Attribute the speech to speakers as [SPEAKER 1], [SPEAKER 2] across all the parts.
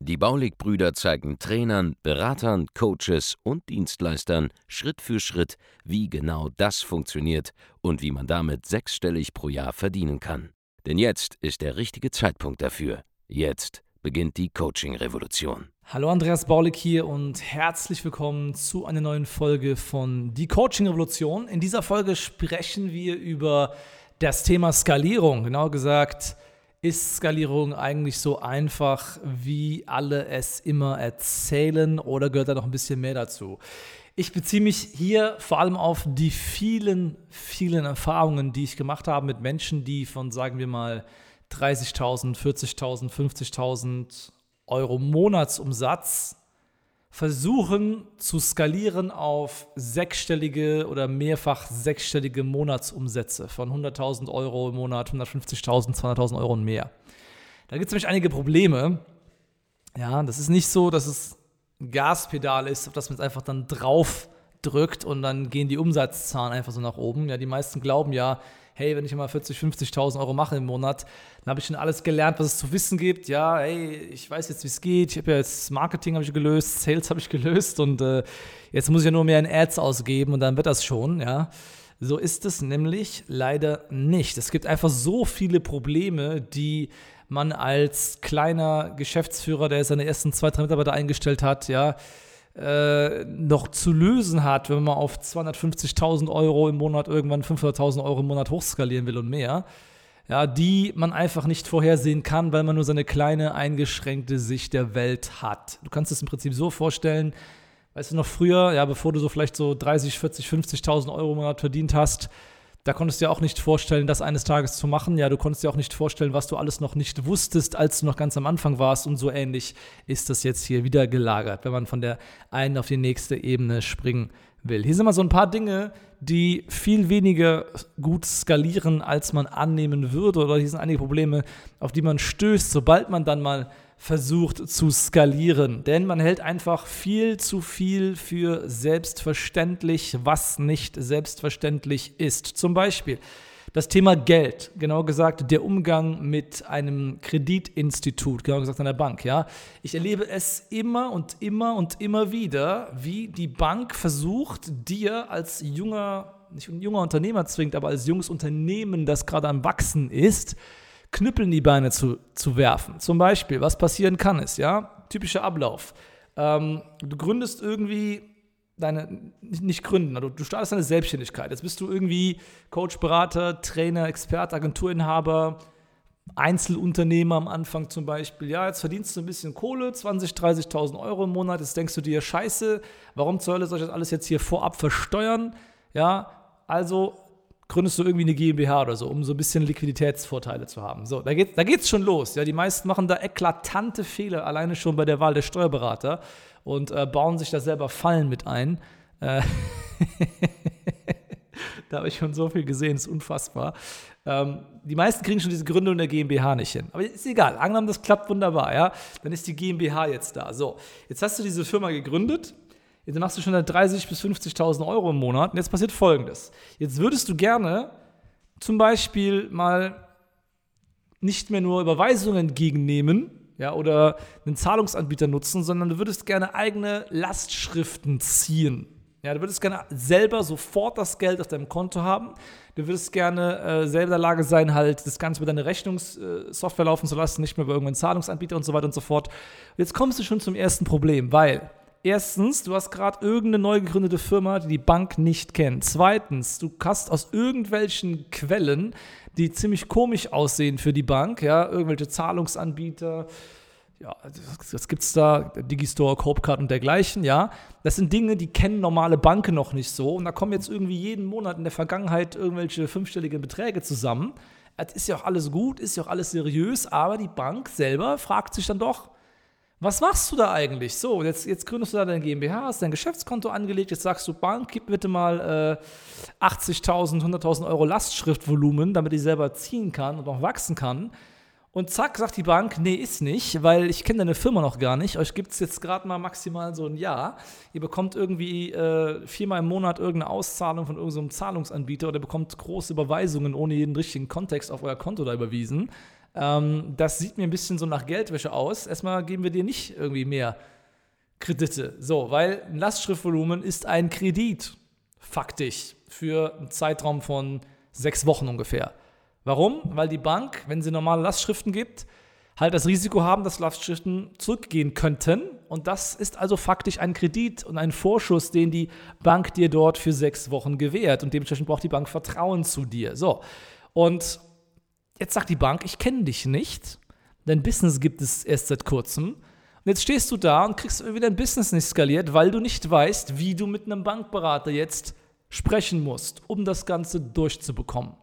[SPEAKER 1] Die Baulig-Brüder zeigen Trainern, Beratern, Coaches und Dienstleistern Schritt für Schritt, wie genau das funktioniert und wie man damit sechsstellig pro Jahr verdienen kann. Denn jetzt ist der richtige Zeitpunkt dafür. Jetzt beginnt die Coaching-Revolution.
[SPEAKER 2] Hallo Andreas Baulig hier und herzlich willkommen zu einer neuen Folge von Die Coaching-Revolution. In dieser Folge sprechen wir über das Thema Skalierung, genau gesagt ist Skalierung eigentlich so einfach, wie alle es immer erzählen oder gehört da noch ein bisschen mehr dazu? Ich beziehe mich hier vor allem auf die vielen, vielen Erfahrungen, die ich gemacht habe mit Menschen, die von, sagen wir mal, 30.000, 40.000, 50.000 Euro Monatsumsatz versuchen zu skalieren auf sechsstellige oder mehrfach sechsstellige Monatsumsätze von 100.000 Euro im Monat, 150.000, 200.000 Euro und mehr. Da gibt es nämlich einige Probleme. Ja, das ist nicht so, dass es ein Gaspedal ist, auf das man jetzt einfach dann drauf drückt und dann gehen die Umsatzzahlen einfach so nach oben. Ja, die meisten glauben ja, hey, wenn ich mal 40, 50.000 Euro mache im Monat, dann habe ich schon alles gelernt, was es zu wissen gibt. Ja, hey, ich weiß jetzt, wie es geht. Ich habe ja jetzt Marketing habe ich gelöst, Sales habe ich gelöst und äh, jetzt muss ich ja nur mehr in Ads ausgeben und dann wird das schon, ja. So ist es nämlich leider nicht. Es gibt einfach so viele Probleme, die man als kleiner Geschäftsführer, der seine ersten zwei, drei Mitarbeiter eingestellt hat, ja, äh, noch zu lösen hat, wenn man auf 250.000 Euro im Monat irgendwann 500.000 Euro im Monat hochskalieren will und mehr, ja, die man einfach nicht vorhersehen kann, weil man nur seine kleine, eingeschränkte Sicht der Welt hat. Du kannst es im Prinzip so vorstellen, weißt du noch früher, ja, bevor du so vielleicht so 30, 40, 50.000 Euro im Monat verdient hast, da konntest du dir auch nicht vorstellen, das eines Tages zu machen. Ja, du konntest dir auch nicht vorstellen, was du alles noch nicht wusstest, als du noch ganz am Anfang warst. Und so ähnlich ist das jetzt hier wieder gelagert, wenn man von der einen auf die nächste Ebene springen will. Hier sind mal so ein paar Dinge, die viel weniger gut skalieren, als man annehmen würde. Oder hier sind einige Probleme, auf die man stößt, sobald man dann mal versucht zu skalieren. Denn man hält einfach viel zu viel für selbstverständlich, was nicht selbstverständlich ist. Zum Beispiel das Thema Geld, genau gesagt der Umgang mit einem Kreditinstitut, genau gesagt einer Bank. Ja, ich erlebe es immer und immer und immer wieder, wie die Bank versucht, dir als junger, nicht junger Unternehmer zwingt, aber als junges Unternehmen, das gerade am wachsen ist, Knüppel in die Beine zu, zu werfen. Zum Beispiel, was passieren kann, ist, ja, typischer Ablauf. Ähm, du gründest irgendwie deine, nicht gründen, also du startest deine Selbstständigkeit. Jetzt bist du irgendwie Coach, Berater, Trainer, Experte, Agenturinhaber, Einzelunternehmer am Anfang zum Beispiel. Ja, jetzt verdienst du ein bisschen Kohle, 20.000, 30.000 Euro im Monat. Jetzt denkst du dir, scheiße, warum zur Hölle soll ich das alles jetzt hier vorab versteuern? Ja, also gründest du irgendwie eine GmbH oder so, um so ein bisschen Liquiditätsvorteile zu haben. So, da geht da geht's schon los. Ja, die meisten machen da eklatante Fehler alleine schon bei der Wahl der Steuerberater und äh, bauen sich da selber Fallen mit ein. Äh da habe ich schon so viel gesehen, ist unfassbar. Ähm, die meisten kriegen schon diese Gründung der GmbH nicht hin. Aber ist egal, angenommen, das klappt wunderbar, ja. Dann ist die GmbH jetzt da. So, jetzt hast du diese Firma gegründet Jetzt machst du schon 30.000 bis 50.000 Euro im Monat. Und jetzt passiert Folgendes. Jetzt würdest du gerne zum Beispiel mal nicht mehr nur Überweisungen entgegennehmen ja, oder einen Zahlungsanbieter nutzen, sondern du würdest gerne eigene Lastschriften ziehen. Ja, du würdest gerne selber sofort das Geld auf deinem Konto haben. Du würdest gerne äh, selber in der Lage sein, halt das Ganze über deine Rechnungssoftware äh, laufen zu lassen, nicht mehr über irgendeinen Zahlungsanbieter und so weiter und so fort. Jetzt kommst du schon zum ersten Problem, weil Erstens, du hast gerade irgendeine neu gegründete Firma, die die Bank nicht kennt. Zweitens, du hast aus irgendwelchen Quellen, die ziemlich komisch aussehen für die Bank, ja, irgendwelche Zahlungsanbieter, ja, gibt es da? Digistore, Copecard und dergleichen, ja. Das sind Dinge, die kennen normale Banken noch nicht so. Und da kommen jetzt irgendwie jeden Monat in der Vergangenheit irgendwelche fünfstelligen Beträge zusammen. Das ist ja auch alles gut, ist ja auch alles seriös, aber die Bank selber fragt sich dann doch, Was machst du da eigentlich? So, jetzt, jetzt gründest du da dein GmbH, hast dein Geschäftskonto angelegt, jetzt sagst du, Bank, gib bitte mal äh, 80.000, 100.000 Euro Lastschriftvolumen, damit ich selber ziehen kann und auch wachsen kann. Und zack, sagt die Bank, nee, ist nicht, weil ich kenne deine Firma noch gar nicht. Euch gibt es jetzt gerade mal maximal so ein Jahr. Ihr bekommt irgendwie äh, viermal im Monat irgendeine Auszahlung von irgendeinem Zahlungsanbieter oder bekommt große Überweisungen ohne jeden richtigen Kontext auf euer Konto da überwiesen. Ähm, das sieht mir ein bisschen so nach Geldwäsche aus. Erstmal geben wir dir nicht irgendwie mehr Kredite. So, weil ein Lastschriftvolumen ist ein Kredit, faktisch, für einen Zeitraum von sechs Wochen ungefähr. Warum? Weil die Bank, wenn sie normale Lastschriften gibt, halt das Risiko haben, dass Lastschriften zurückgehen könnten. Und das ist also faktisch ein Kredit und ein Vorschuss, den die Bank dir dort für sechs Wochen gewährt. Und dementsprechend braucht die Bank Vertrauen zu dir. So. Und Jetzt sagt die Bank, ich kenne dich nicht, dein Business gibt es erst seit kurzem. Und jetzt stehst du da und kriegst wieder dein Business nicht skaliert, weil du nicht weißt, wie du mit einem Bankberater jetzt sprechen musst, um das Ganze durchzubekommen.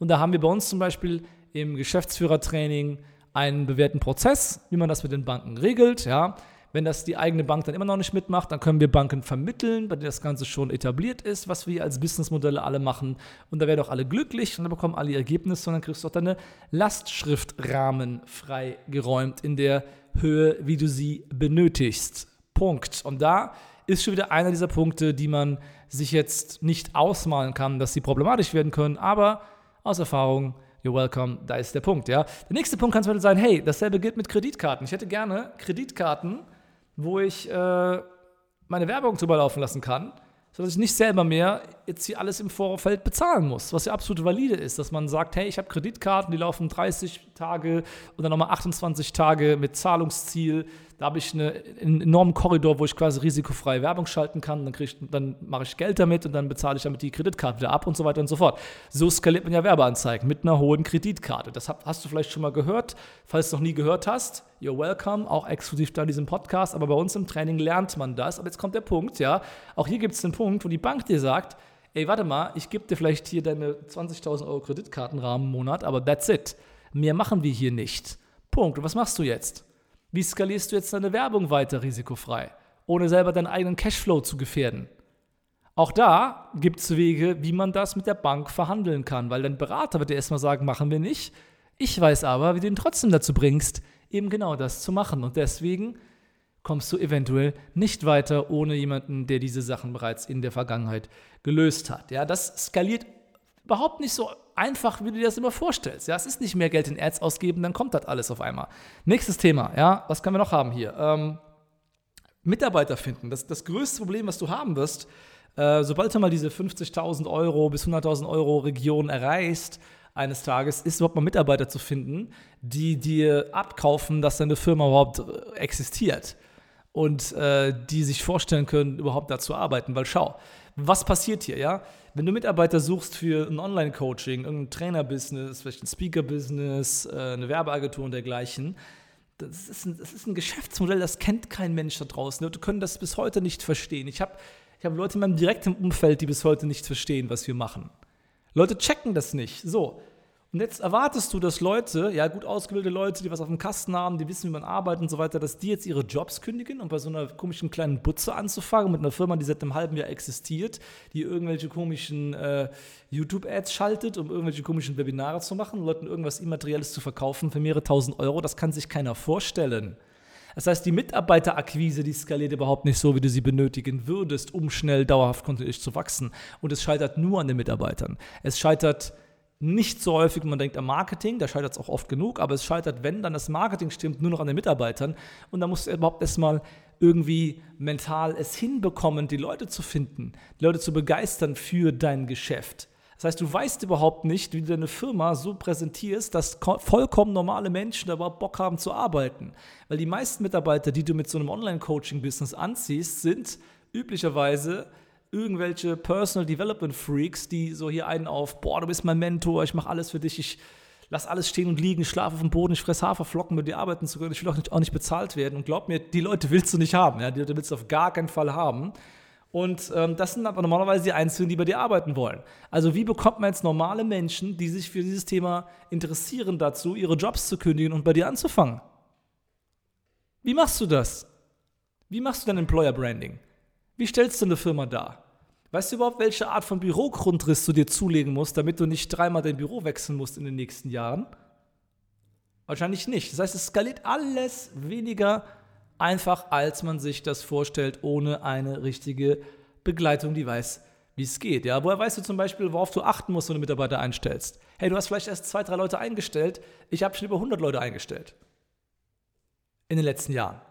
[SPEAKER 2] Und da haben wir bei uns zum Beispiel im Geschäftsführertraining einen bewährten Prozess, wie man das mit den Banken regelt. Ja. Wenn das die eigene Bank dann immer noch nicht mitmacht, dann können wir Banken vermitteln, bei denen das Ganze schon etabliert ist, was wir als Businessmodelle alle machen. Und da werden auch alle glücklich und dann bekommen alle Ergebnisse und dann kriegst du auch deine Lastschriftrahmen freigeräumt in der Höhe, wie du sie benötigst. Punkt. Und da ist schon wieder einer dieser Punkte, die man sich jetzt nicht ausmalen kann, dass sie problematisch werden können, aber aus Erfahrung You're welcome, da ist der Punkt, ja. Der nächste Punkt kann zum Beispiel sein, hey, dasselbe gilt mit Kreditkarten. Ich hätte gerne Kreditkarten, wo ich äh, meine Werbung drüber laufen lassen kann, sodass ich nicht selber mehr jetzt hier alles im Vorfeld bezahlen muss, was ja absolut valide ist, dass man sagt, hey, ich habe Kreditkarten, die laufen 30 Tage und dann nochmal 28 Tage mit Zahlungsziel. Da habe ich eine, einen enormen Korridor, wo ich quasi risikofrei Werbung schalten kann. Dann, dann mache ich Geld damit und dann bezahle ich damit die Kreditkarte wieder ab und so weiter und so fort. So skaliert man ja Werbeanzeigen mit einer hohen Kreditkarte. Das hast du vielleicht schon mal gehört. Falls du noch nie gehört hast, you're welcome, auch exklusiv da in diesem Podcast. Aber bei uns im Training lernt man das. Aber jetzt kommt der Punkt, ja. Auch hier gibt es den Punkt, wo die Bank dir sagt, ey, warte mal, ich gebe dir vielleicht hier deine 20.000 Euro Kreditkartenrahmen im Monat, aber that's it. Mehr machen wir hier nicht. Punkt. Und was machst du jetzt? Wie skalierst du jetzt deine Werbung weiter risikofrei, ohne selber deinen eigenen Cashflow zu gefährden? Auch da gibt es Wege, wie man das mit der Bank verhandeln kann, weil dein Berater wird dir erstmal sagen, machen wir nicht. Ich weiß aber, wie du ihn trotzdem dazu bringst, eben genau das zu machen. Und deswegen kommst du eventuell nicht weiter ohne jemanden, der diese Sachen bereits in der Vergangenheit gelöst hat. Ja, das skaliert überhaupt nicht so einfach, wie du dir das immer vorstellst. Ja, es ist nicht mehr Geld in Ads ausgeben, dann kommt das alles auf einmal. Nächstes Thema, ja, was können wir noch haben hier? Ähm, Mitarbeiter finden. Das, das größte Problem, was du haben wirst, äh, sobald du mal diese 50.000 Euro bis 100.000 Euro Region erreichst, eines Tages, ist überhaupt mal Mitarbeiter zu finden, die dir abkaufen, dass deine Firma überhaupt äh, existiert und äh, die sich vorstellen können, überhaupt da zu arbeiten. Weil schau, was passiert hier, ja? Wenn du Mitarbeiter suchst für ein Online-Coaching, irgendein Trainer-Business, vielleicht ein Speaker-Business, äh, eine Werbeagentur und dergleichen, das ist, ein, das ist ein Geschäftsmodell, das kennt kein Mensch da draußen. Leute können das bis heute nicht verstehen. Ich habe ich hab Leute in meinem direkten Umfeld, die bis heute nicht verstehen, was wir machen. Leute checken das nicht. So, und jetzt erwartest du, dass Leute, ja gut ausgebildete Leute, die was auf dem Kasten haben, die wissen, wie man arbeitet und so weiter, dass die jetzt ihre Jobs kündigen, um bei so einer komischen kleinen Butze anzufangen, mit einer Firma, die seit einem halben Jahr existiert, die irgendwelche komischen äh, YouTube-Ads schaltet, um irgendwelche komischen Webinare zu machen, Leuten irgendwas Immaterielles zu verkaufen für mehrere tausend Euro. Das kann sich keiner vorstellen. Das heißt, die Mitarbeiterakquise, die skaliert überhaupt nicht so, wie du sie benötigen würdest, um schnell dauerhaft kontinuierlich zu wachsen. Und es scheitert nur an den Mitarbeitern. Es scheitert nicht so häufig, man denkt am Marketing, da scheitert es auch oft genug, aber es scheitert, wenn dann das Marketing stimmt, nur noch an den Mitarbeitern. Und da musst du überhaupt erstmal irgendwie mental es hinbekommen, die Leute zu finden, die Leute zu begeistern für dein Geschäft. Das heißt, du weißt überhaupt nicht, wie du deine Firma so präsentierst, dass vollkommen normale Menschen da überhaupt Bock haben zu arbeiten. Weil die meisten Mitarbeiter, die du mit so einem Online-Coaching-Business anziehst, sind üblicherweise irgendwelche Personal Development Freaks, die so hier einen auf, boah, du bist mein Mentor, ich mache alles für dich, ich lass alles stehen und liegen, schlafe auf dem Boden, ich fresse Haferflocken, mit dir arbeiten zu können, ich will auch nicht, auch nicht bezahlt werden. Und glaub mir, die Leute willst du nicht haben, ja? die Leute willst du auf gar keinen Fall haben. Und ähm, das sind aber normalerweise die Einzigen, die bei dir arbeiten wollen. Also wie bekommt man jetzt normale Menschen, die sich für dieses Thema interessieren, dazu, ihre Jobs zu kündigen und bei dir anzufangen? Wie machst du das? Wie machst du dein Employer Branding? Wie stellst du eine Firma dar? Weißt du überhaupt, welche Art von Bürogrundriss du dir zulegen musst, damit du nicht dreimal dein Büro wechseln musst in den nächsten Jahren? Wahrscheinlich nicht. Das heißt, es skaliert alles weniger einfach, als man sich das vorstellt, ohne eine richtige Begleitung, die weiß, wie es geht. Ja, woher weißt du zum Beispiel, worauf du achten musst, wenn du Mitarbeiter einstellst? Hey, du hast vielleicht erst zwei, drei Leute eingestellt. Ich habe schon über 100 Leute eingestellt. In den letzten Jahren.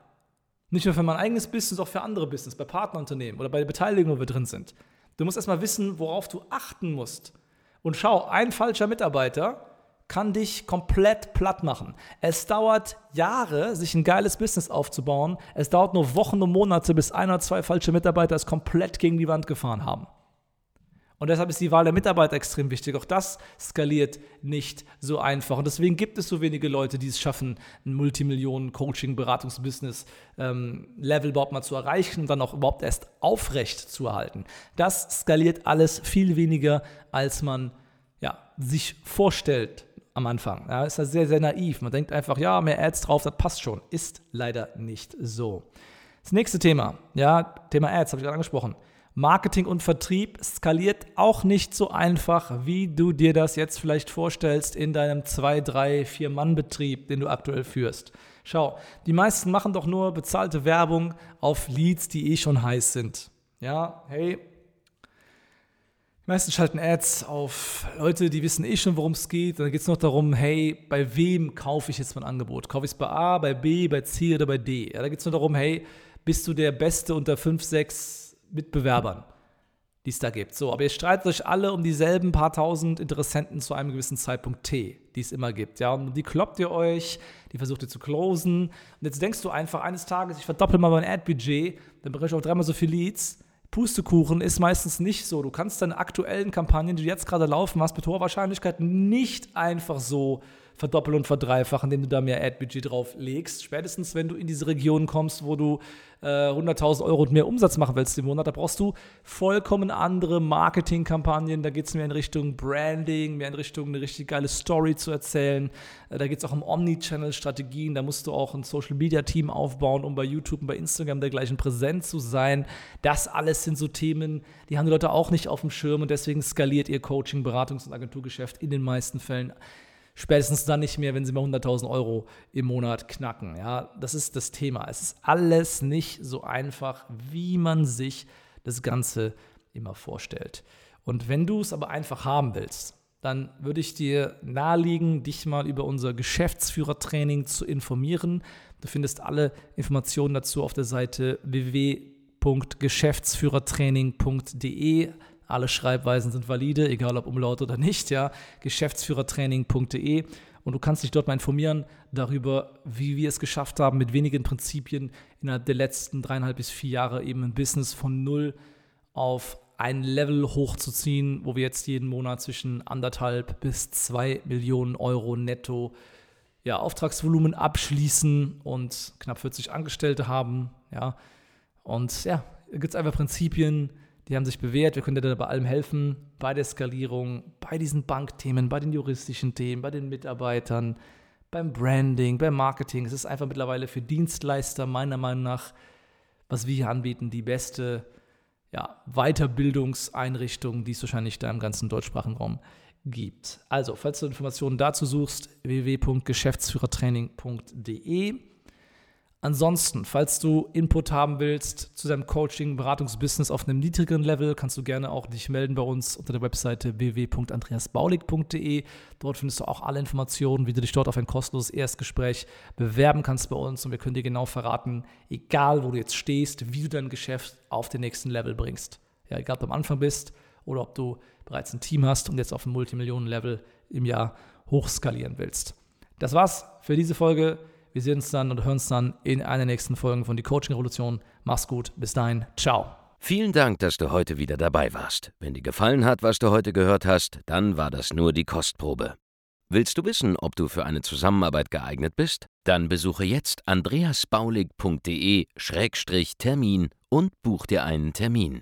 [SPEAKER 2] Nicht nur für mein eigenes Business, auch für andere Business, bei Partnerunternehmen oder bei der Beteiligung, wo wir drin sind. Du musst erstmal wissen, worauf du achten musst. Und schau, ein falscher Mitarbeiter kann dich komplett platt machen. Es dauert Jahre, sich ein geiles Business aufzubauen. Es dauert nur Wochen und Monate, bis ein oder zwei falsche Mitarbeiter es komplett gegen die Wand gefahren haben. Und deshalb ist die Wahl der Mitarbeiter extrem wichtig. Auch das skaliert nicht so einfach. Und deswegen gibt es so wenige Leute, die es schaffen, ein Multimillionen-Coaching-Beratungs-Business-Level ähm, überhaupt mal zu erreichen und dann auch überhaupt erst aufrecht zu erhalten. Das skaliert alles viel weniger, als man ja, sich vorstellt am Anfang. Ja, ist das sehr, sehr naiv. Man denkt einfach, ja, mehr Ads drauf, das passt schon. Ist leider nicht so. Das nächste Thema, ja, Thema Ads, habe ich gerade angesprochen. Marketing und Vertrieb skaliert auch nicht so einfach, wie du dir das jetzt vielleicht vorstellst in deinem 2, 3, 4 Mann-Betrieb, den du aktuell führst. Schau, die meisten machen doch nur bezahlte Werbung auf Leads, die eh schon heiß sind. Ja, hey, die meisten schalten Ads auf Leute, die wissen eh schon, worum es geht. Und dann geht es noch darum, hey, bei wem kaufe ich jetzt mein Angebot? Kaufe ich es bei A, bei B, bei C oder bei D? Ja, da geht es nur darum, hey, bist du der Beste unter 5, 6 Mitbewerbern, die es da gibt. So, aber ihr streitet euch alle um dieselben paar tausend Interessenten zu einem gewissen Zeitpunkt T, die es immer gibt. Ja, und die kloppt ihr euch, die versucht ihr zu closen. Und jetzt denkst du einfach eines Tages, ich verdoppel mal mein Ad-Budget, dann bekomme ich auch dreimal so viel Leads. Pustekuchen ist meistens nicht so. Du kannst deine aktuellen Kampagnen, die du jetzt gerade laufen hast, mit hoher Wahrscheinlichkeit nicht einfach so verdoppeln und verdreifachen, indem du da mehr Ad-Budget drauf legst. Spätestens, wenn du in diese Region kommst, wo du äh, 100.000 Euro und mehr Umsatz machen willst im Monat, da brauchst du vollkommen andere Marketingkampagnen. Da geht es mehr in Richtung Branding, mehr in Richtung eine richtig geile Story zu erzählen. Äh, da geht es auch um Omnichannel-Strategien. Da musst du auch ein Social-Media-Team aufbauen, um bei YouTube und bei Instagram dergleichen präsent zu sein. Das alles sind so Themen, die haben die Leute auch nicht auf dem Schirm und deswegen skaliert ihr Coaching, Beratungs- und Agenturgeschäft in den meisten Fällen Spätestens dann nicht mehr, wenn sie mal 100.000 Euro im Monat knacken. Ja, das ist das Thema. Es ist alles nicht so einfach, wie man sich das Ganze immer vorstellt. Und wenn du es aber einfach haben willst, dann würde ich dir nahelegen, dich mal über unser Geschäftsführertraining zu informieren. Du findest alle Informationen dazu auf der Seite www.geschäftsführertraining.de. Alle Schreibweisen sind valide, egal ob Umlaut oder nicht, ja. Geschäftsführertraining.de und du kannst dich dort mal informieren darüber, wie wir es geschafft haben, mit wenigen Prinzipien innerhalb der letzten dreieinhalb bis vier Jahre eben ein Business von null auf ein Level hochzuziehen, wo wir jetzt jeden Monat zwischen anderthalb bis zwei Millionen Euro netto ja, Auftragsvolumen abschließen und knapp 40 Angestellte haben. Ja. Und ja, da gibt es einfach Prinzipien, die haben sich bewährt, wir können dir da bei allem helfen, bei der Skalierung, bei diesen Bankthemen, bei den juristischen Themen, bei den Mitarbeitern, beim Branding, beim Marketing. Es ist einfach mittlerweile für Dienstleister meiner Meinung nach, was wir hier anbieten, die beste ja, Weiterbildungseinrichtung, die es wahrscheinlich da im ganzen deutschsprachigen Raum gibt. Also, falls du Informationen dazu suchst, www.geschäftsführertraining.de. Ansonsten, falls du Input haben willst zu deinem Coaching, Beratungsbusiness auf einem niedrigeren Level, kannst du gerne auch dich melden bei uns unter der Webseite www.andreasbaulig.de. Dort findest du auch alle Informationen, wie du dich dort auf ein kostenloses Erstgespräch bewerben kannst bei uns und wir können dir genau verraten, egal wo du jetzt stehst, wie du dein Geschäft auf den nächsten Level bringst. Ja, egal ob du am Anfang bist oder ob du bereits ein Team hast und jetzt auf ein Multimillionen-Level im Jahr hochskalieren willst. Das war's für diese Folge. Wir sehen uns dann und hören uns dann in einer nächsten Folge von Die Coaching Revolution. Mach's gut. Bis dahin. Ciao.
[SPEAKER 1] Vielen Dank, dass du heute wieder dabei warst. Wenn dir gefallen hat, was du heute gehört hast, dann war das nur die Kostprobe. Willst du wissen, ob du für eine Zusammenarbeit geeignet bist? Dann besuche jetzt andreasbaulig.de-termin und buch dir einen Termin.